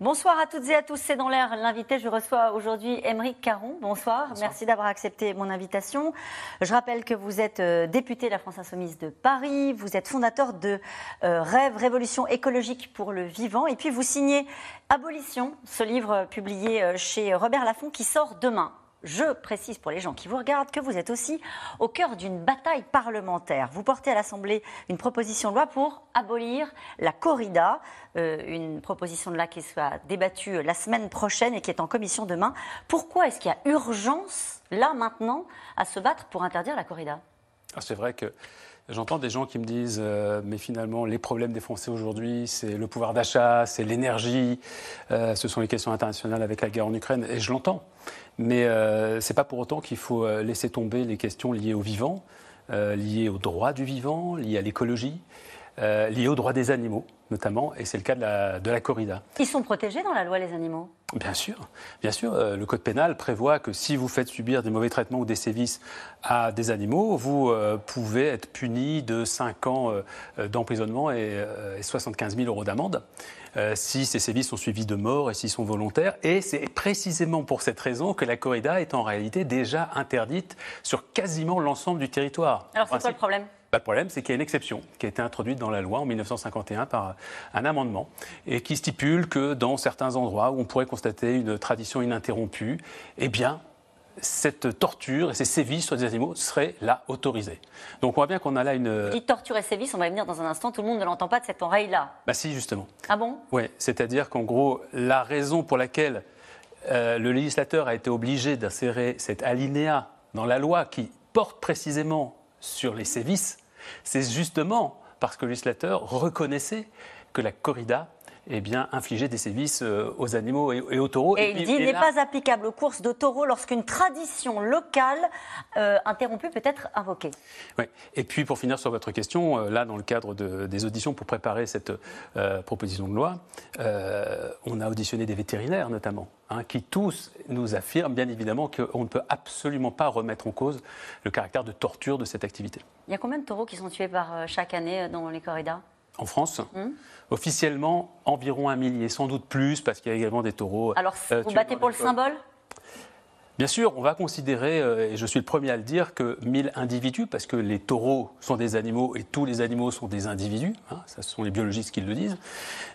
Bonsoir à toutes et à tous, c'est dans l'air. L'invité, je reçois aujourd'hui Émeric Caron. Bonsoir. merci d'avoir accepté mon invitation. Je rappelle que vous êtes euh, député de la France Insoumise de Paris, vous êtes fondateur de euh, Rêve Révolution écologique pour le vivant, et puis vous signez Abolition, ce livre publié euh, chez Robert Laffont qui sort demain. Je précise pour les gens qui vous regardent que vous êtes aussi au cœur d'une bataille parlementaire. Vous portez à l'Assemblée une proposition de loi pour abolir la corrida, euh, une proposition de loi qui sera débattue la semaine prochaine et qui est en commission demain. Pourquoi est-ce qu'il y a urgence, là, maintenant, à se battre pour interdire la corrida? Ah, C'est vrai que J'entends des gens qui me disent, euh, mais finalement, les problèmes des Français aujourd'hui, c'est le pouvoir d'achat, c'est l'énergie, euh, ce sont les questions internationales avec la guerre en Ukraine, et je l'entends. Mais euh, ce n'est pas pour autant qu'il faut laisser tomber les questions liées au vivant, liées au droit du vivant, liées à l'écologie, liées au droit des animaux notamment, et c'est le cas de la, de la corrida. Ils sont protégés dans la loi, les animaux? Bien sûr, bien sûr. Euh, le code pénal prévoit que si vous faites subir des mauvais traitements ou des sévices à des animaux, vous euh, pouvez être puni de 5 ans euh, d'emprisonnement et, 75 000 euros d'amende. si ces sévices sont suivis de mort et s'ils sont volontaires. Et c'est précisément pour cette raison que la corrida est en réalité déjà interdite sur quasiment l'ensemble du territoire. Alors c'est quoi le problème? Le problème, c'est qu'il y a une exception qui a été introduite dans la loi en 1951 par un amendement et qui stipule que dans certains endroits où on pourrait constater une tradition ininterrompue, eh bien, cette torture et ces sévices sur des animaux seraient là autorisés. Donc on voit bien qu'on a là une... Dit torture et sévices, on va y venir dans un instant, tout le monde ne l'entend pas de cette oreille-là. Bah si, justement. Ah bon? Oui, c'est-à-dire qu'en gros, la raison pour laquelle euh, le législateur a été obligé d'insérer cet alinéa dans la loi qui porte précisément sur les sévices, c'est justement parce que le législateur reconnaissait que la corrida eh bien, infliger des sévices euh, aux animaux et, aux taureaux. Et, il dit n'est pas applicable aux courses de taureaux lorsqu'une tradition locale euh, interrompue peut être invoquée. Oui. Et puis, pour finir sur votre question, euh, là, dans le cadre des auditions pour préparer cette proposition de loi, on a auditionné des vétérinaires notamment, hein, qui tous nous affirment bien évidemment qu'on ne peut absolument pas remettre en cause le caractère de torture de cette activité. Il y a combien de taureaux qui sont tués par chaque année dans les corridas? En France. Hum. Officiellement, environ un millier, sans doute plus, parce qu'il y a également des taureaux. Alors, euh, vous battez pour le symbole? Bien sûr, on va considérer, euh, et je suis le premier à le dire, que 1000 individus, parce que les taureaux sont des animaux et tous les animaux sont des individus, hein, ce sont les biologistes qui le disent,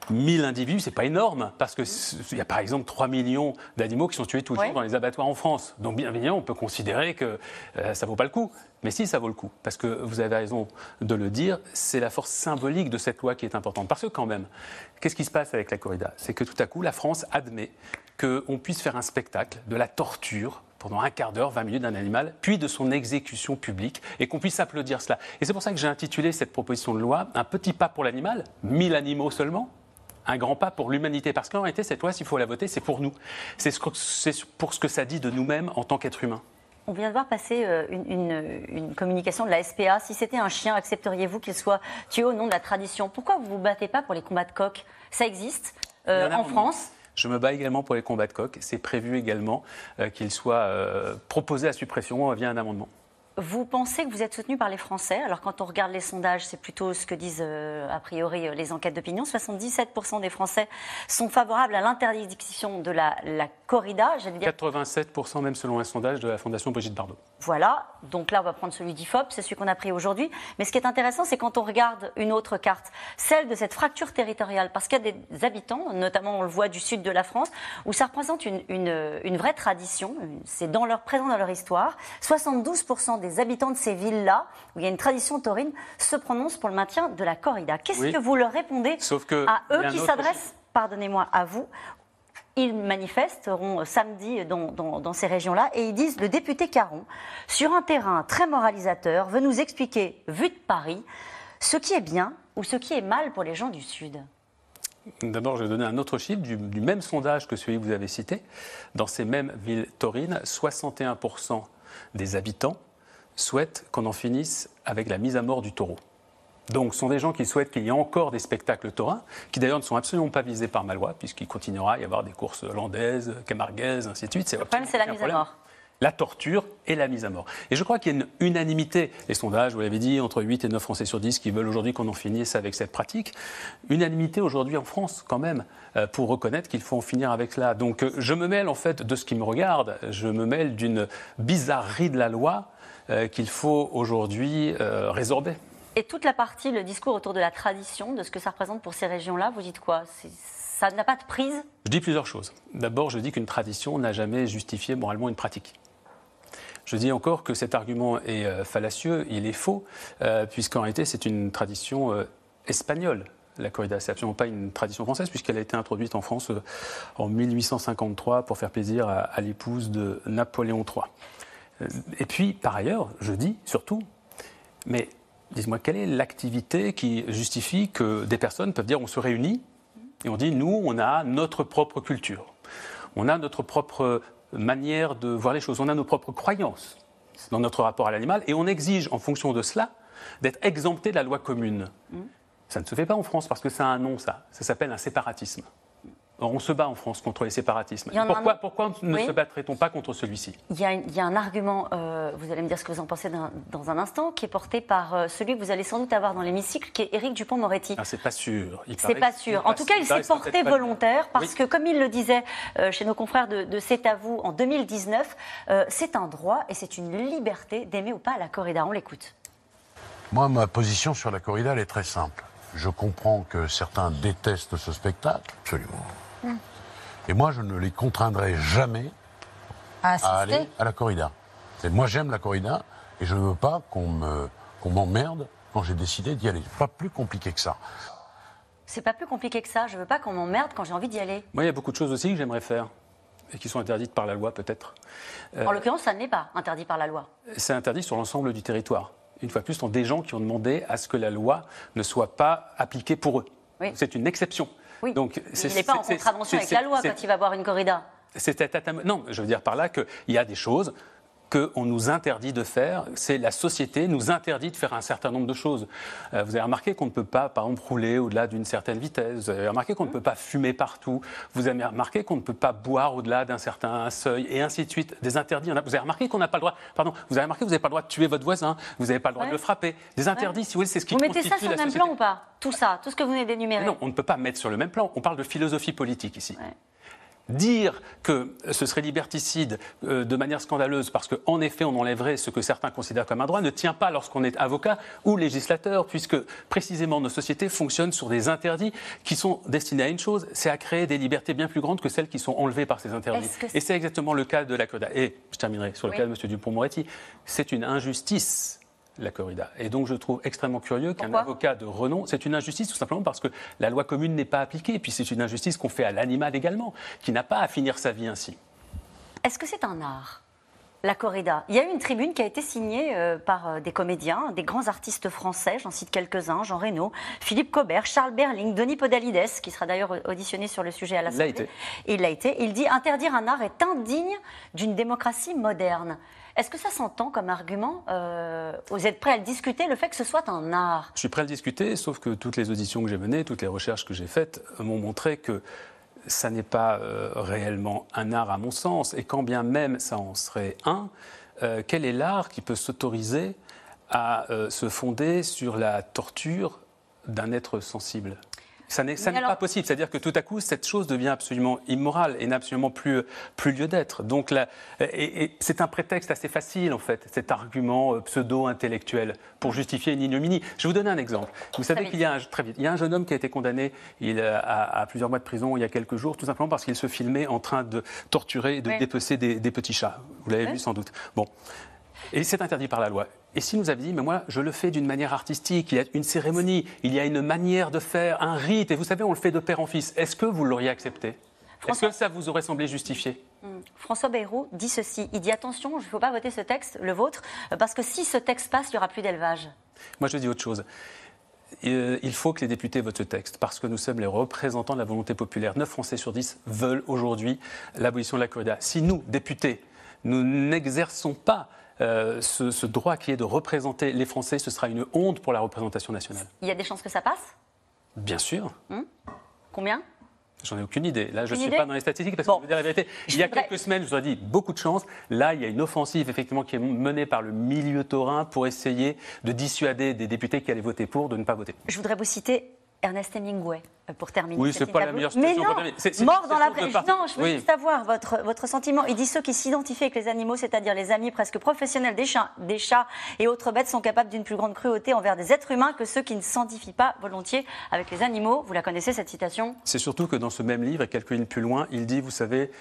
1000 individus, c'est pas énorme, parce qu'il y a par exemple 3 millions d'animaux qui sont tués tous les jours dans les abattoirs en France. Donc bien évidemment, on peut considérer que euh, ça vaut pas le coup. Mais si, ça vaut le coup, parce que vous avez raison de le dire, c'est la force symbolique de cette loi qui est importante. Parce que quand même, qu'est-ce qui se passe avec la corrida? C'est que tout à coup, la France admet qu'on puisse faire un spectacle de la torture pendant un quart d'heure, 20 minutes d'un animal, puis de son exécution publique, et qu'on puisse applaudir cela. Et c'est pour ça que j'ai intitulé cette proposition de loi Un petit pas pour l'animal, 1000 animaux seulement, un grand pas pour l'humanité. Parce qu'en réalité, cette loi, s'il faut la voter, c'est pour nous. C'est pour ce que ça dit de nous-mêmes en tant qu'êtres humains. On vient de voir passer euh, une, communication de la SPA. Si c'était un chien, accepteriez-vous qu'il soit tué au nom de la tradition? Pourquoi vous ne vous battez pas pour les combats de coq? Ça existe euh, en France? Je me bats également pour les combats de coq. C'est prévu également euh, qu'ils soient euh, proposés à suppression via un amendement. Vous pensez que vous êtes soutenu par les Français? Alors quand on regarde les sondages, c'est plutôt ce que disent euh, a priori les enquêtes d'opinion. 77% des Français sont favorables à l'interdiction de la, la corrida. Dire... 87% même selon un sondage de la Fondation Brigitte Bardot. Voilà, donc là on va prendre celui d'IFOP, c'est celui qu'on a pris aujourd'hui. Mais ce qui est intéressant, c'est quand on regarde une autre carte, celle de cette fracture territoriale, parce qu'il y a des habitants, notamment on le voit du sud de la France, où ça représente une, une, une vraie tradition, c'est dans leur, présent dans leur histoire. 72% des habitants de ces villes-là, où il y a une tradition taurine, se prononcent pour le maintien de la corrida. Qu'est-ce que vous leur répondez à eux qui s'adressent, pardonnez-moi, à vous, ils manifesteront samedi dans, ces régions-là et ils disent le député Caron, sur un terrain très moralisateur, veut nous expliquer, vu de Paris, ce qui est bien ou ce qui est mal pour les gens du Sud. D'abord, je vais donner un autre chiffre du, du, même sondage que celui que vous avez cité. Dans ces mêmes villes taurines, 61% des habitants souhaitent qu'on en finisse avec la mise à mort du taureau. Donc, ce sont des gens qui souhaitent qu'il y ait encore des spectacles taurins, qui d'ailleurs ne sont absolument pas visés par ma loi, puisqu'il continuera à y avoir des courses hollandaises, camarguaises, ainsi de suite. Le problème, c'est la mise à mort la torture et la mise à mort. Et je crois qu'il y a une unanimité, les sondages, vous l'avez dit, entre 8 et 9 Français sur 10 qui veulent aujourd'hui qu'on en finisse avec cette pratique, unanimité aujourd'hui en France quand même, euh, pour reconnaître qu'il faut en finir avec cela. Donc euh, je me mêle en fait de ce qui me regarde, je me mêle d'une bizarrerie de la loi euh, qu'il faut aujourd'hui résorber. Et toute la partie, le discours autour de la tradition, de ce que ça représente pour ces régions-là, vous dites quoi? Ça n'a pas de prise? Je dis plusieurs choses. D'abord, je dis qu'une tradition n'a jamais justifié moralement une pratique. Je dis encore que cet argument est euh, fallacieux, il est faux, euh, puisqu'en réalité c'est une tradition euh, espagnole. La corrida, c'est absolument pas une tradition française puisqu'elle a été introduite en France en 1853 pour faire plaisir à, à l'épouse de Napoléon III. Et puis, par ailleurs, je dis surtout, mais dites-moi, quelle est l'activité qui justifie que des personnes peuvent dire on se réunit et on dit nous, on a notre propre culture, on a notre propre manière de voir les choses. On a nos propres croyances dans notre rapport à l'animal et on exige, en fonction de cela, d'être exempté de la loi commune. Mm. Ça ne se fait pas en France parce que ça a un nom, ça. Ça s'appelle un séparatisme on se bat en France contre les séparatismes. Pourquoi, pourquoi, ne se battrait-on pas contre celui-ci? Il, y a un argument, euh, vous allez me dire ce que vous en pensez dans, un instant, qui est porté par euh, celui que vous allez sans doute avoir dans l'hémicycle, qui est Éric Dupont-Moretti. Ah, c'est pas sûr. C'est pas sûr. En tout cas, il s'est porté volontaire parce que, comme il le disait euh, chez nos confrères de, de C'est à vous en 2019, c'est un droit et c'est une liberté d'aimer ou pas la corrida. On l'écoute. Moi, ma position sur la corrida, elle est très simple. Je comprends que certains détestent ce spectacle, absolument. Et moi, je ne les contraindrai jamais à, aller à la corrida. Moi, j'aime la corrida et je ne veux pas qu'on m'emmerde quand j'ai décidé d'y aller. Pas plus compliqué que ça. C'est pas plus compliqué que ça. Je veux pas qu'on m'emmerde quand j'ai envie d'y aller. Moi, il y a beaucoup de choses aussi que j'aimerais faire et qui sont interdites par la loi, peut-être. en l'occurrence, ça n'est pas interdit par la loi. C'est interdit sur l'ensemble du territoire. Une fois de plus, ce sont des gens qui ont demandé à ce que la loi ne soit pas appliquée pour eux. C'est une exception. Donc, il n'est pas en contravention avec la loi quand il va boire une corrida. Non, je veux dire par là qu'il y a des choses qu'on nous interdit de faire. C'est la société nous interdit de faire un certain nombre de choses. Euh, vous avez remarqué qu'on ne peut pas, par exemple, rouler au-delà d'une certaine vitesse. Vous avez remarqué qu'on ne peut pas fumer partout. Vous avez remarqué qu'on ne peut pas boire au-delà d'un certain seuil, et ainsi de suite. Des interdits. Vous avez remarqué qu'on n'a pas le droit. Pardon. Vous avez remarqué que vous n'avez pas le droit de tuer votre voisin. Vous n'avez pas le droit de le frapper. Des interdits, si vous voulez, c'est ce qui Vous mettez ça sur le même plan ou pas? Tout ça, tout ce que vous venez d'énumérer. Non, on ne peut pas mettre sur le même plan. On parle de philosophie politique ici. Dire que ce serait liberticide euh, de manière scandaleuse parce qu'en effet on enlèverait ce que certains considèrent comme un droit ne tient pas lorsqu'on est avocat ou législateur, puisque précisément nos sociétés fonctionnent sur des interdits qui sont destinés à une chose, c'est à créer des libertés bien plus grandes que celles qui sont enlevées par ces interdits. Et c'est exactement le cas de la CODA. Et je terminerai sur le cas de M. Dupont-Moretti. C'est une injustice la corrida. Et donc je trouve extrêmement curieux qu'un avocat de renom, c'est une injustice tout simplement parce que la loi commune n'est pas appliquée, et puis c'est une injustice qu'on fait à l'animal également, qui n'a pas à finir sa vie ainsi. Est-ce que c'est un art? La corrida. Il y a eu une tribune qui a été signée euh, par euh, des comédiens, des grands artistes français, j'en cite quelques-uns, Jean Reno, Philippe Cobert, Charles Berling, Denis Podalides, qui sera d'ailleurs auditionné sur le sujet à la l'Assemblée. Il l'a été. Il dit interdire un art est indigne d'une démocratie moderne. Est-ce que ça s'entend comme argument euh, Vous êtes prêt à le discuter, le fait que ce soit un art? Je suis prêt à le discuter, sauf que toutes les auditions que j'ai menées, toutes les recherches que j'ai faites m'ont montré que ça n'est pas euh, réellement un art à mon sens. Et quand bien même ça en serait un, euh, quel est l'art qui peut s'autoriser à se fonder sur la torture d'un être sensible? Ça n'est pas possible. C'est-à-dire que tout à coup, cette chose devient absolument immorale et n'a absolument plus, plus lieu d'être. Donc, là, et, c'est un prétexte assez facile, en fait, cet argument euh, pseudo-intellectuel pour justifier une ignominie. Je vais vous donner un exemple. Vous savez qu'il y a un, très vite, il y a un jeune homme qui a été condamné il, à, plusieurs mois de prison il y a quelques jours, tout simplement parce qu'il se filmait en train de torturer et de dépecer des, petits chats. Vous l'avez vu sans doute. Bon. Et c'est interdit par la loi. Et si nous avions dit, mais moi, je le fais d'une manière artistique, il y a une cérémonie, il y a une manière de faire, un rite, et vous savez, on le fait de père en fils, est-ce que vous l'auriez accepté? Est-ce que ça vous aurait semblé justifié? Hmm. François Bayrou dit ceci, il dit attention, il ne faut pas voter ce texte, le vôtre, parce que si ce texte passe, il n'y aura plus d'élevage. Moi, je dis autre chose. Euh, il faut que les députés votent ce texte parce que nous sommes les représentants de la volonté populaire. 9 Français sur 10 veulent aujourd'hui l'abolition de la corrida. Si nous, députés, nous n'exerçons pas euh, ce, droit qui est de représenter les Français, ce sera une honte pour la représentation nationale. Il y a des chances que ça passe? Bien sûr. Hum Combien? J'en ai aucune idée. Là, je ne suis pas dans les statistiques parce que je veux dire la vérité. Il y a quelques semaines, je vous ai dit beaucoup de chance. Là, il y a une offensive effectivement qui est menée par le milieu taurin pour essayer de dissuader des députés qui allaient voter pour de ne pas voter. Je voudrais vous citer Ernest Hemingway, euh, pour terminer. Oui, c'est pas la meilleure Mais non, mort dans la Non, je veux juste avoir votre, votre sentiment. Il dit ceux qui s'identifient avec les animaux, c'est-à-dire les amis presque professionnels des chats, des chats et autres bêtes, sont capables d'une plus grande cruauté envers des êtres humains que ceux qui ne s'identifient pas volontiers avec les animaux. Vous la connaissez, cette citation? C'est surtout que dans ce même livre, et quelques lignes plus loin, il dit, vous savez,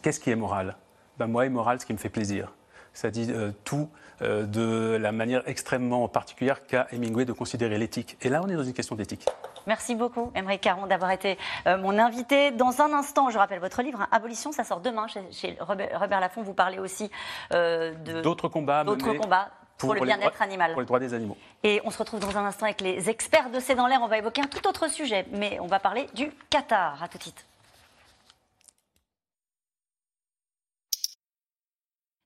qu'est-ce qui est moral? Ben, Moi, moral ce qui me fait plaisir. Ça dit euh, tout euh, de la manière extrêmement particulière qu'a Hemingway de considérer l'éthique. Et là, on est dans une question d'éthique. Merci beaucoup, Emery Caron, d'avoir été euh, mon invité. Dans un instant, je rappelle votre livre, hein, Abolition, ça sort demain chez, Robert, Laffont. Vous parlez aussi de d'autres combats, d'autres combats pour, le bien-être animal. Pour les droits des animaux. Et on se retrouve dans un instant avec les experts de C'est dans l'air. On va évoquer un tout autre sujet, mais on va parler du Qatar. À tout de suite.